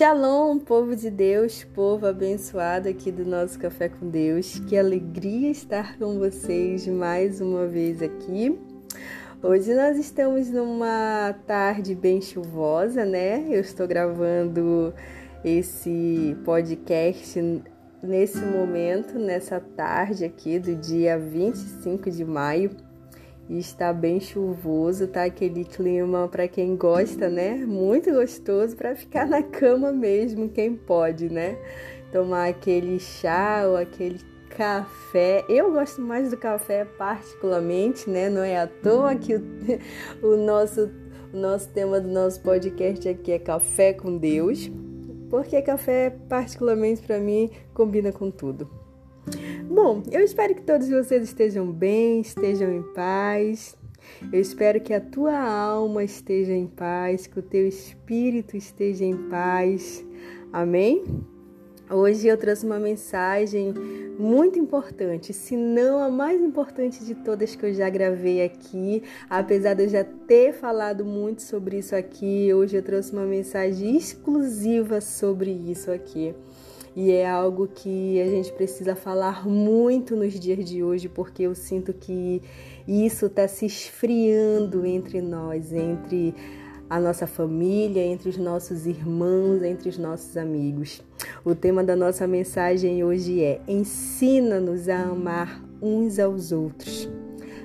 Shalom, povo de Deus, povo abençoado aqui do nosso Café com Deus. Que alegria estar com vocês mais uma vez aqui. Hoje nós estamos numa tarde bem chuvosa, né? Eu estou gravando esse podcast nesse momento, nessa tarde aqui do dia 25 de maio e está bem chuvoso, tá aquele clima para quem gosta, né? Muito gostoso para ficar na cama mesmo, quem pode, né? Tomar aquele chá ou aquele café. Eu gosto mais do café particularmente, né? Não é à toa que o, o nosso o nosso tema do nosso podcast aqui é café com Deus, porque café particularmente para mim combina com tudo. Bom, eu espero que todos vocês estejam bem, estejam em paz. Eu espero que a tua alma esteja em paz, que o teu espírito esteja em paz. Amém? Hoje eu trouxe uma mensagem muito importante, se não a mais importante de todas que eu já gravei aqui. Apesar de eu já ter falado muito sobre isso aqui, hoje eu trouxe uma mensagem exclusiva sobre isso aqui e é algo que a gente precisa falar muito nos dias de hoje, porque eu sinto que isso está se esfriando entre nós, entre a nossa família, entre os nossos irmãos, entre os nossos amigos. O tema da nossa mensagem hoje é: ensina-nos a amar uns aos outros.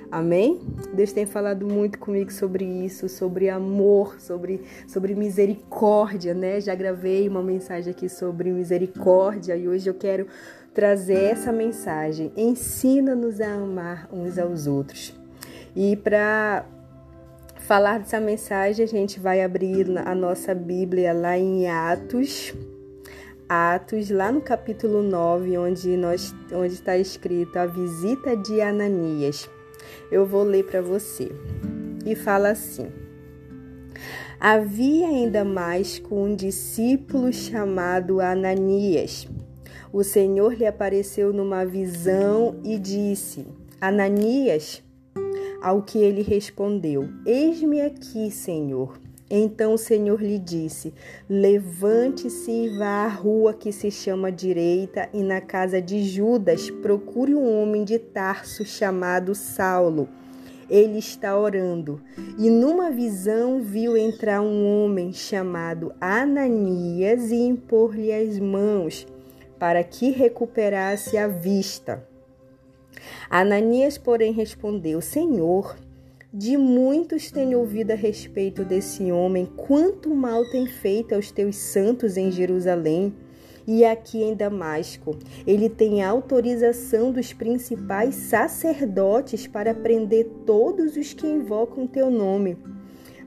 Amém? Deus tem falado muito comigo sobre isso, sobre amor, sobre, sobre misericórdia, né? Já gravei uma mensagem aqui sobre misericórdia e hoje eu quero trazer essa mensagem. Ensina-nos a amar uns aos outros. E para falar dessa mensagem, a gente vai abrir a nossa Bíblia lá em Atos. Atos, lá no capítulo 9, onde, nós, onde está escrito a visita de Ananias. Eu vou ler para você. E fala assim: Havia ainda mais com um discípulo chamado Ananias. O Senhor lhe apareceu numa visão e disse: Ananias, ao que ele respondeu: Eis-me aqui, Senhor. Então o Senhor lhe disse: Levante-se e vá à rua que se chama Direita, e na casa de Judas procure um homem de Tarso chamado Saulo. Ele está orando. E numa visão viu entrar um homem chamado Ananias e impor-lhe as mãos para que recuperasse a vista. Ananias, porém, respondeu: Senhor, de muitos tenho ouvido a respeito desse homem, quanto mal tem feito aos teus santos em Jerusalém e aqui em Damasco. Ele tem autorização dos principais sacerdotes para prender todos os que invocam teu nome.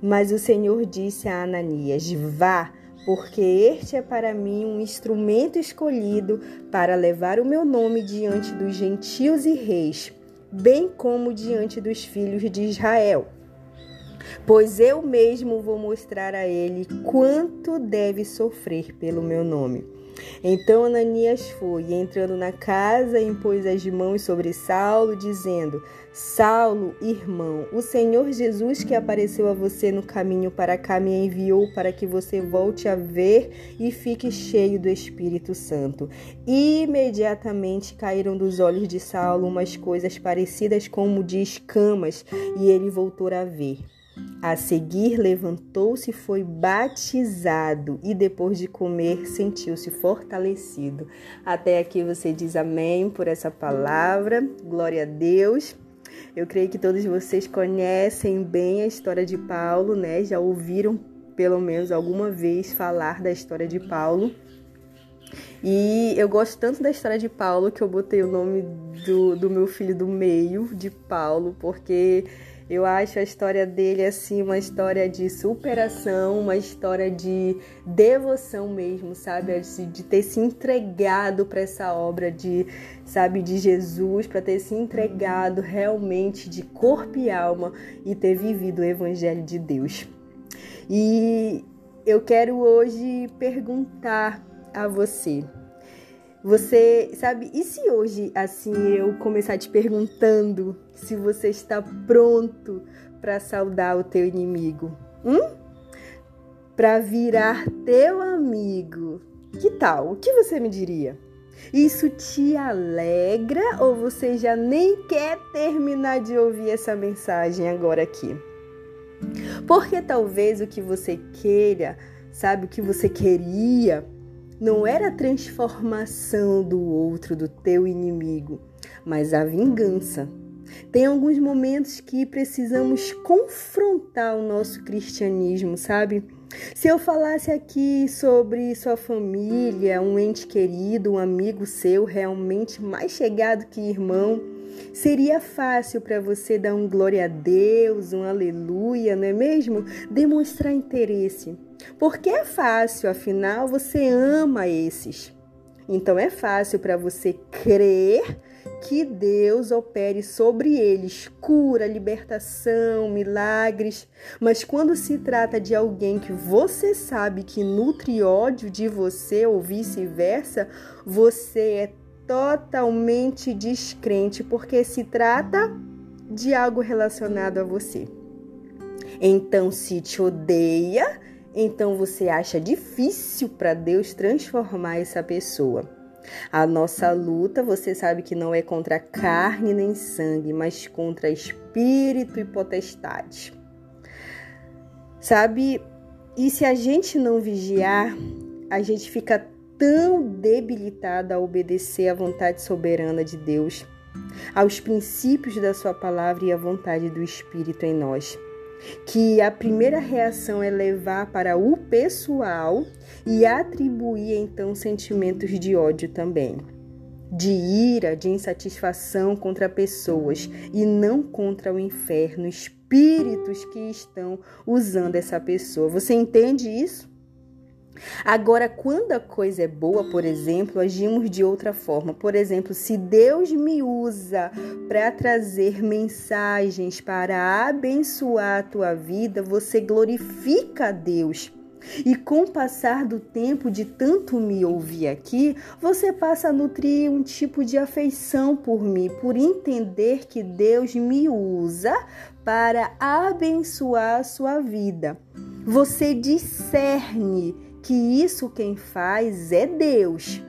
Mas o Senhor disse a Ananias: Vá, porque este é para mim um instrumento escolhido para levar o meu nome diante dos gentios e reis bem como diante dos filhos de Israel. Pois eu mesmo vou mostrar a ele quanto deve sofrer pelo meu nome. Então Ananias foi, e entrando na casa, impôs as mãos sobre Saulo, dizendo: Saulo, irmão, o Senhor Jesus que apareceu a você no caminho para cá me enviou para que você volte a ver e fique cheio do Espírito Santo. Imediatamente caíram dos olhos de Saulo umas coisas parecidas como de escamas, e ele voltou a ver. A seguir, levantou-se e foi batizado, e depois de comer, sentiu-se fortalecido. Até aqui você diz amém por essa palavra. Glória a Deus. Eu creio que todos vocês conhecem bem a história de Paulo, né? Já ouviram pelo menos alguma vez falar da história de Paulo. E eu gosto tanto da história de Paulo que eu botei o nome do, do meu filho do meio de Paulo, porque eu acho a história dele assim uma história de superação, uma história de devoção mesmo, sabe, de ter se entregado para essa obra de, sabe, de Jesus, para ter se entregado realmente de corpo e alma e ter vivido o evangelho de Deus. E eu quero hoje perguntar a você, você sabe, e se hoje assim eu começar te perguntando se você está pronto para saudar o teu inimigo? Hum? para virar teu amigo. Que tal? O que você me diria? Isso te alegra ou você já nem quer terminar de ouvir essa mensagem agora aqui? Porque talvez o que você queira, sabe, o que você queria, não era a transformação do outro, do teu inimigo, mas a vingança. Tem alguns momentos que precisamos confrontar o nosso cristianismo, sabe? Se eu falasse aqui sobre sua família, um ente querido, um amigo seu realmente mais chegado que irmão, seria fácil para você dar um glória a Deus, um aleluia, não é mesmo? Demonstrar interesse. Porque é fácil, afinal você ama esses. Então é fácil para você crer que Deus opere sobre eles cura, libertação, milagres. Mas quando se trata de alguém que você sabe que nutre ódio de você ou vice-versa, você é totalmente descrente porque se trata de algo relacionado a você. Então, se te odeia, então você acha difícil para Deus transformar essa pessoa. A nossa luta, você sabe que não é contra carne nem sangue, mas contra espírito e potestade. Sabe? E se a gente não vigiar, a gente fica tão debilitada a obedecer à vontade soberana de Deus, aos princípios da Sua palavra e à vontade do Espírito em nós que a primeira reação é levar para o pessoal e atribuir então sentimentos de ódio também, de ira, de insatisfação contra pessoas e não contra o inferno, espíritos que estão usando essa pessoa. Você entende isso? Agora, quando a coisa é boa, por exemplo, agimos de outra forma. Por exemplo, se Deus me usa para trazer mensagens para abençoar a tua vida, você glorifica a Deus. E com o passar do tempo de tanto me ouvir aqui, você passa a nutrir um tipo de afeição por mim, por entender que Deus me usa para abençoar a sua vida. Você discerne que isso quem faz é Deus.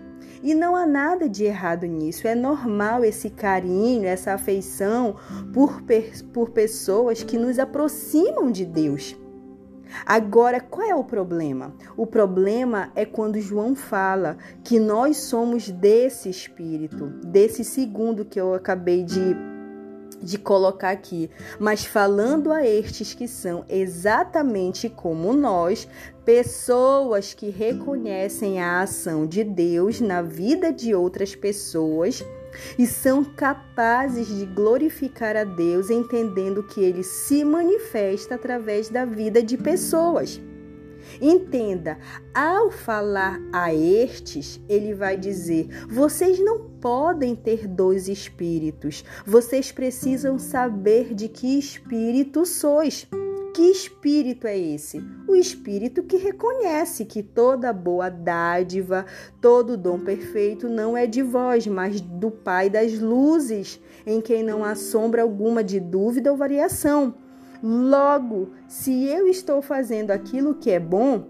E não há nada de errado nisso. É normal esse carinho, essa afeição por, por pessoas que nos aproximam de Deus. Agora, qual é o problema? O problema é quando João fala que nós somos desse espírito, desse segundo que eu acabei de de colocar aqui, mas falando a estes que são exatamente como nós, pessoas que reconhecem a ação de Deus na vida de outras pessoas e são capazes de glorificar a Deus entendendo que ele se manifesta através da vida de pessoas. Entenda, ao falar a estes, ele vai dizer: vocês não podem ter dois espíritos, vocês precisam saber de que espírito sois. Que espírito é esse? O espírito que reconhece que toda boa dádiva, todo dom perfeito não é de vós, mas do Pai das luzes, em quem não há sombra alguma de dúvida ou variação. Logo, se eu estou fazendo aquilo que é bom,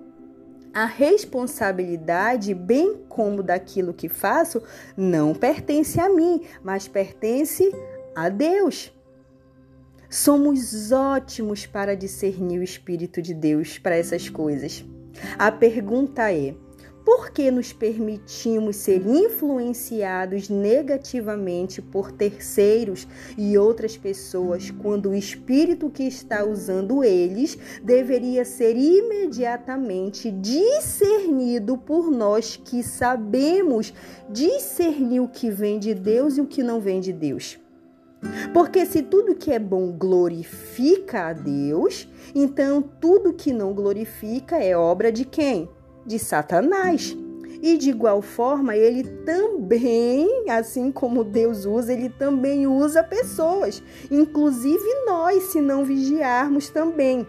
a responsabilidade, bem como daquilo que faço, não pertence a mim, mas pertence a Deus. Somos ótimos para discernir o Espírito de Deus para essas coisas. A pergunta é: por que nos permitimos ser influenciados negativamente por terceiros e outras pessoas quando o espírito que está usando eles deveria ser imediatamente discernido por nós que sabemos discernir o que vem de Deus e o que não vem de Deus? Porque se tudo que é bom glorifica a Deus, então tudo que não glorifica é obra de quem? De Satanás. E de igual forma, ele também, assim como Deus usa, ele também usa pessoas, inclusive nós, se não vigiarmos também.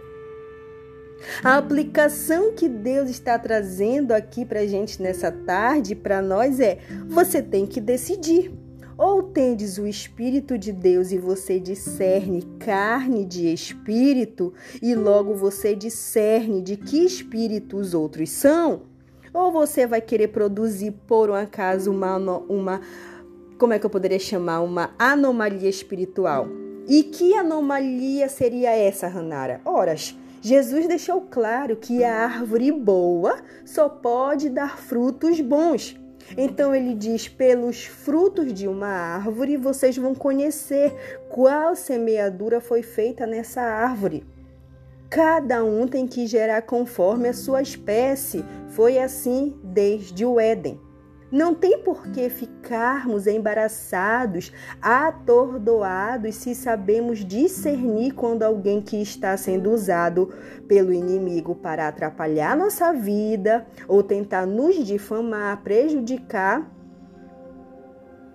A aplicação que Deus está trazendo aqui para a gente nessa tarde, para nós, é: você tem que decidir. Ou tendes o Espírito de Deus e você discerne carne de espírito, e logo você discerne de que espírito os outros são? Ou você vai querer produzir, por um acaso, uma, uma como é que eu poderia chamar? Uma anomalia espiritual. E que anomalia seria essa, Ranara? Horas. Jesus deixou claro que a árvore boa só pode dar frutos bons. Então ele diz: pelos frutos de uma árvore vocês vão conhecer qual semeadura foi feita nessa árvore. Cada um tem que gerar conforme a sua espécie. Foi assim desde o Éden. Não tem por que ficarmos embaraçados, atordoados, se sabemos discernir quando alguém que está sendo usado pelo inimigo para atrapalhar nossa vida ou tentar nos difamar, prejudicar.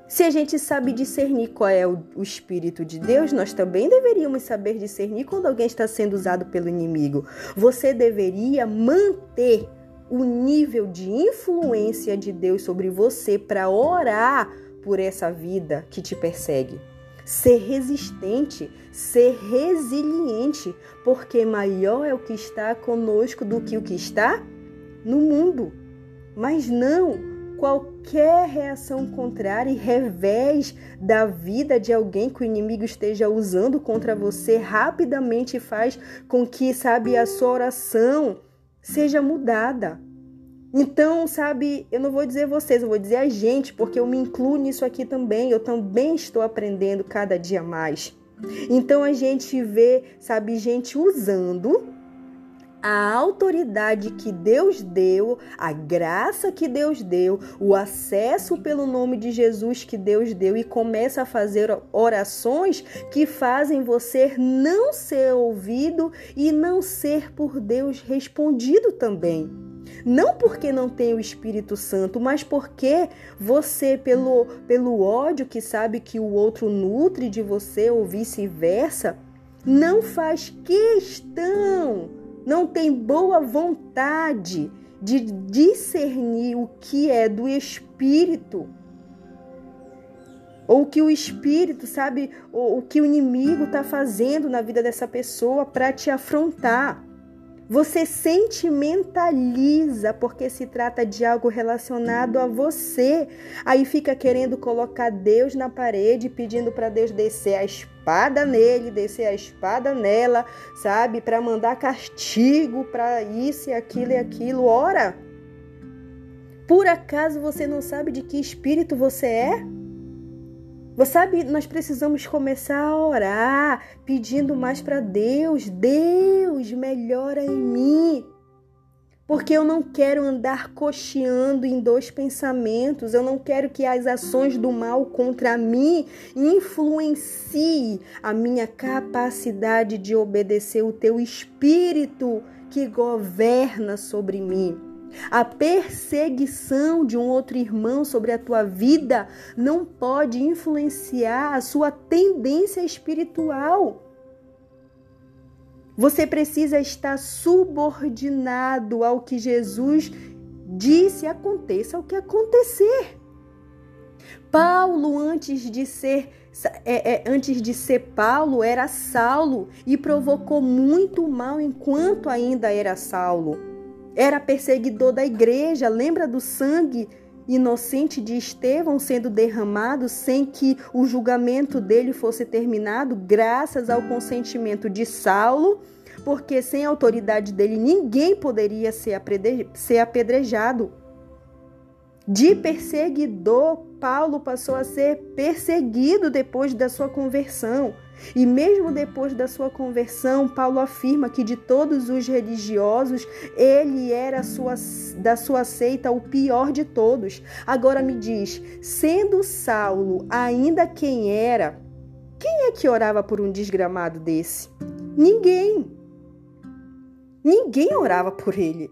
Se a gente sabe discernir qual é o, Espírito de Deus, nós também deveríamos saber discernir quando alguém está sendo usado pelo inimigo. Você deveria manter o nível de influência de Deus sobre você para orar por essa vida que te persegue. Ser resistente, ser resiliente, porque maior é o que está conosco do que o que está no mundo. Mas não qualquer reação contrária e revés da vida de alguém que o inimigo esteja usando contra você rapidamente faz com que, sabe, a sua oração seja mudada. Então, sabe, eu não vou dizer vocês, eu vou dizer a gente, porque eu me incluo nisso aqui também. Eu também estou aprendendo cada dia mais. Então a gente vê, sabe, gente usando a autoridade que Deus deu, a graça que Deus deu, o acesso pelo nome de Jesus que Deus deu e começa a fazer orações que fazem você não ser ouvido e não ser por Deus respondido também. Não porque não tem o Espírito Santo, mas porque você, pelo, pelo ódio que sabe que o outro nutre de você ou vice-versa, não faz questão não tem boa vontade de discernir o que é do espírito. Ou que o espírito, sabe, o que o inimigo está fazendo na vida dessa pessoa para te afrontar. Você sentimentaliza porque se trata de algo relacionado a você. Aí fica querendo colocar Deus na parede, pedindo para Deus descer a espada nele, descer a espada nela, sabe? Para mandar castigo para isso e aquilo e aquilo. Ora, por acaso você não sabe de que espírito você é? Você sabe, nós precisamos começar a orar, pedindo mais para Deus. Deus, melhora em mim. Porque eu não quero andar cocheando em dois pensamentos. Eu não quero que as ações do mal contra mim influenciem a minha capacidade de obedecer o teu espírito que governa sobre mim. A perseguição de um outro irmão sobre a tua vida não pode influenciar a sua tendência espiritual. Você precisa estar subordinado ao que Jesus disse aconteça o que acontecer. Paulo, antes de ser é, é, antes de ser Paulo, era Saulo e provocou muito mal enquanto ainda era Saulo era perseguidor da igreja. Lembra do sangue inocente de Estevão sendo derramado sem que o julgamento dele fosse terminado, graças ao consentimento de Saulo, porque sem a autoridade dele ninguém poderia ser apedrejado. De perseguidor, Paulo passou a ser perseguido depois da sua conversão. E mesmo depois da sua conversão, Paulo afirma que de todos os religiosos, ele era sua, da sua seita o pior de todos. Agora me diz, sendo Saulo ainda quem era, quem é que orava por um desgramado desse? Ninguém. Ninguém orava por ele.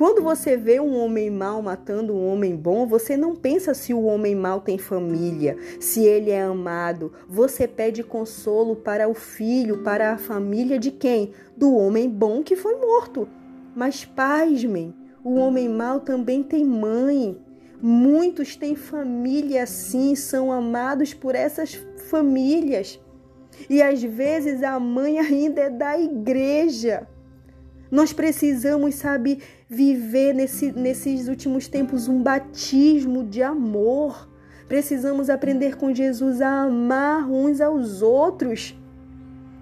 Quando você vê um homem mau matando um homem bom, você não pensa se o homem mau tem família, se ele é amado. Você pede consolo para o filho, para a família de quem? Do homem bom que foi morto. Mas pasmem, o homem mau também tem mãe. Muitos têm família assim, são amados por essas famílias. E às vezes a mãe ainda é da igreja. Nós precisamos, sabe, viver nesse, nesses últimos tempos um batismo de amor. Precisamos aprender com Jesus a amar uns aos outros.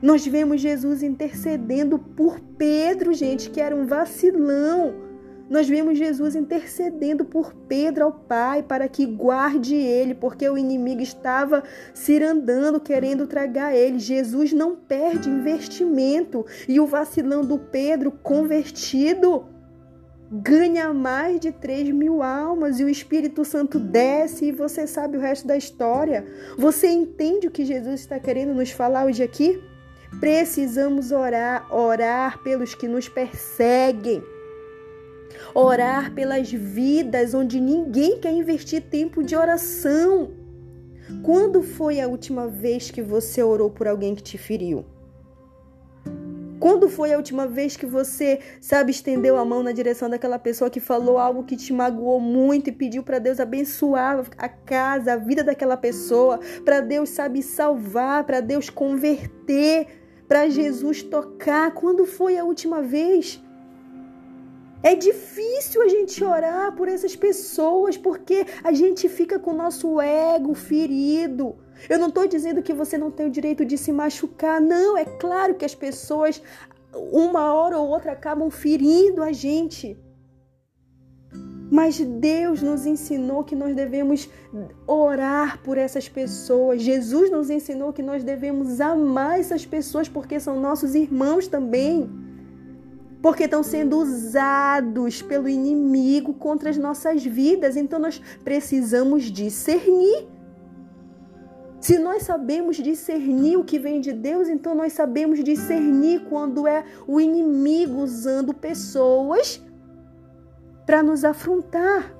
Nós vemos Jesus intercedendo por Pedro, gente, que era um vacilão nós vemos Jesus intercedendo por Pedro ao Pai para que guarde ele, porque o inimigo estava cirandando, querendo tragar ele. Jesus não perde investimento e o vacilão do Pedro convertido ganha mais de 3 mil almas e o Espírito Santo desce e você sabe o resto da história. Você entende o que Jesus está querendo nos falar hoje aqui? Precisamos orar, orar pelos que nos perseguem Orar pelas vidas onde ninguém quer investir tempo de oração. Quando foi a última vez que você orou por alguém que te feriu? Quando foi a última vez que você, sabe, estendeu a mão na direção daquela pessoa que falou algo que te magoou muito e pediu para Deus abençoar a casa, a vida daquela pessoa, para Deus, sabe, salvar, para Deus converter, para Jesus tocar? Quando foi a última vez? É difícil a gente orar por essas pessoas porque a gente fica com o nosso ego ferido. Eu não estou dizendo que você não tem o direito de se machucar, não. É claro que as pessoas, uma hora ou outra, acabam ferindo a gente. Mas Deus nos ensinou que nós devemos orar por essas pessoas. Jesus nos ensinou que nós devemos amar essas pessoas porque são nossos irmãos também porque estão sendo usados pelo inimigo contra as nossas vidas. Então nós precisamos discernir. Se nós sabemos discernir o que vem de Deus, então nós sabemos discernir quando é o inimigo usando pessoas para nos afrontar.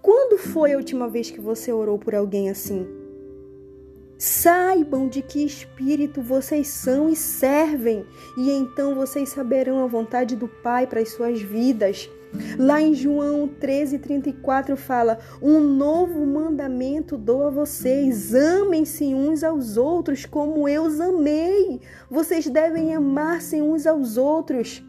Quando foi a última vez que você orou por alguém assim? Saibam de que espírito vocês são e servem, e então vocês saberão a vontade do Pai para as suas vidas. Lá em João 13:34 fala: "Um novo mandamento dou a vocês: amem-se uns aos outros como eu os amei. Vocês devem amar-se uns aos outros."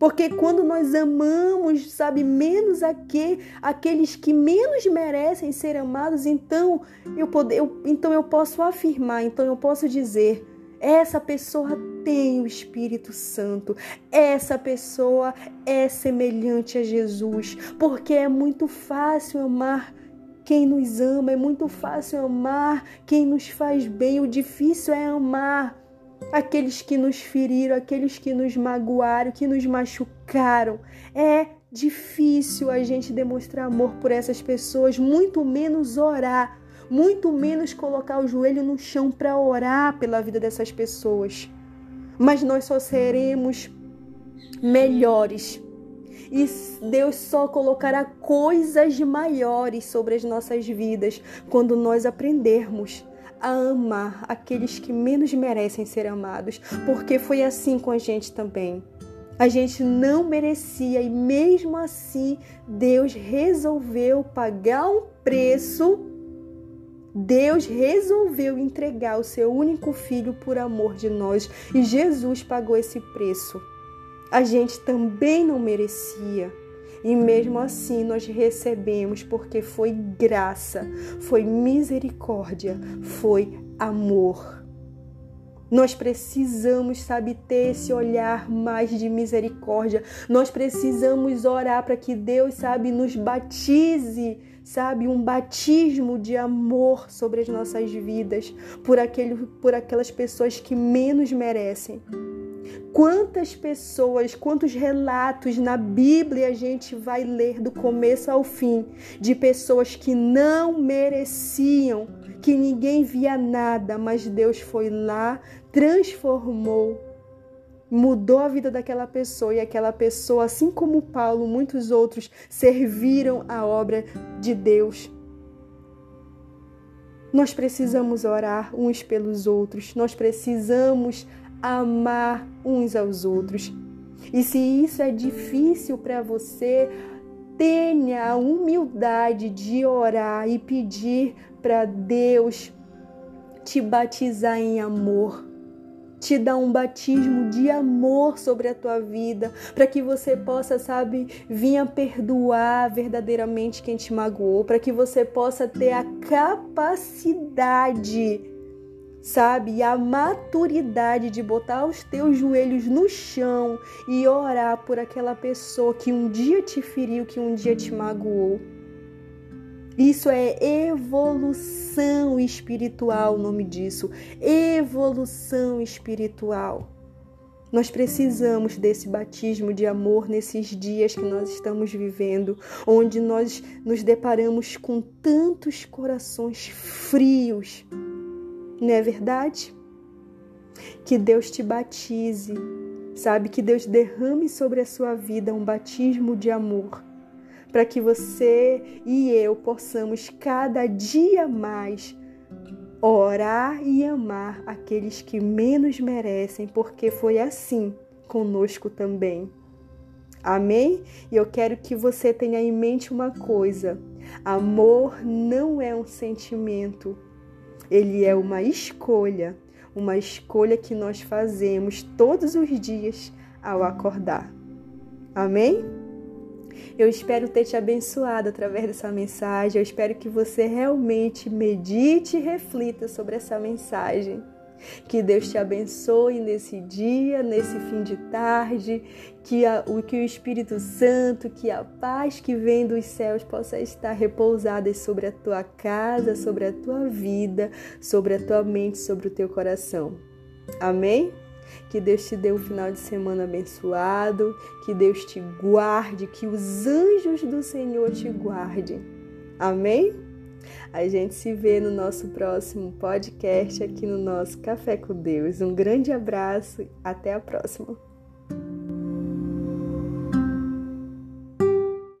Porque quando nós amamos, sabe, menos aqui, aqueles que menos merecem ser amados, então eu, poder, eu, então eu posso afirmar, então eu posso dizer, essa pessoa tem o Espírito Santo. Essa pessoa é semelhante a Jesus, porque é muito fácil amar quem nos ama, é muito fácil amar quem nos faz bem. O difícil é amar aqueles que nos feriram, aqueles que nos magoaram, que nos machucaram. É difícil a gente demonstrar amor por essas pessoas, muito menos orar, muito menos colocar o joelho no chão para orar pela vida dessas pessoas. Mas nós só seremos melhores. E Deus só colocará coisas maiores sobre as nossas vidas quando nós aprendermos a amar aqueles que menos merecem ser amados, porque foi assim com a gente também. A gente não merecia e mesmo assim Deus resolveu pagar um preço. Deus resolveu entregar o seu único filho por amor de nós e Jesus pagou esse preço. A gente também não merecia. E mesmo assim nós recebemos porque foi graça, foi misericórdia, foi amor. Nós precisamos, sabe, ter esse olhar mais de misericórdia. Nós precisamos orar para que Deus, sabe, nos batize, sabe, um batismo de amor sobre as nossas vidas por, aquele, por aquelas pessoas que menos merecem. Quantas pessoas, quantos relatos na Bíblia a gente vai ler do começo ao fim de pessoas que não mereciam, que ninguém via nada, mas Deus foi lá, transformou, mudou a vida daquela pessoa e aquela pessoa, assim como Paulo, muitos outros, serviram a obra de Deus. Nós precisamos orar uns pelos outros, nós precisamos amar uns aos outros. E se isso é difícil para você, tenha a humildade de orar e pedir para Deus te batizar em amor te dar um batismo de amor sobre a tua vida, para que você possa, sabe, vir a perdoar verdadeiramente quem te magoou, para que você possa ter a capacidade, sabe, a maturidade de botar os teus joelhos no chão e orar por aquela pessoa que um dia te feriu, que um dia te magoou. Isso é evolução espiritual, o nome disso. Evolução espiritual. Nós precisamos desse batismo de amor nesses dias que nós estamos vivendo, onde nós nos deparamos com tantos corações frios. Não é verdade? Que Deus te batize, sabe? Que Deus derrame sobre a sua vida um batismo de amor para que você e eu possamos cada dia mais orar e amar aqueles que menos merecem, porque foi assim conosco também. Amém? E eu quero que você tenha em mente uma coisa: amor não é um sentimento, ele é uma escolha, uma escolha que nós fazemos todos os dias ao acordar. Amém? Eu espero ter te abençoado através dessa mensagem. Eu espero que você realmente medite e reflita sobre essa mensagem. Que Deus te abençoe nesse dia, nesse fim de tarde, que, a, o, que o Espírito Santo, que a paz que vem dos céus possa estar repousada sobre a tua casa, sobre a tua vida, sobre a tua mente, sobre o teu coração. Amém? Que Deus te dê um final de semana abençoado, que Deus te guarde, que os anjos do Senhor te guardem. Amém? A gente se vê no nosso próximo podcast aqui no nosso Café com Deus. Um grande abraço, até a próxima.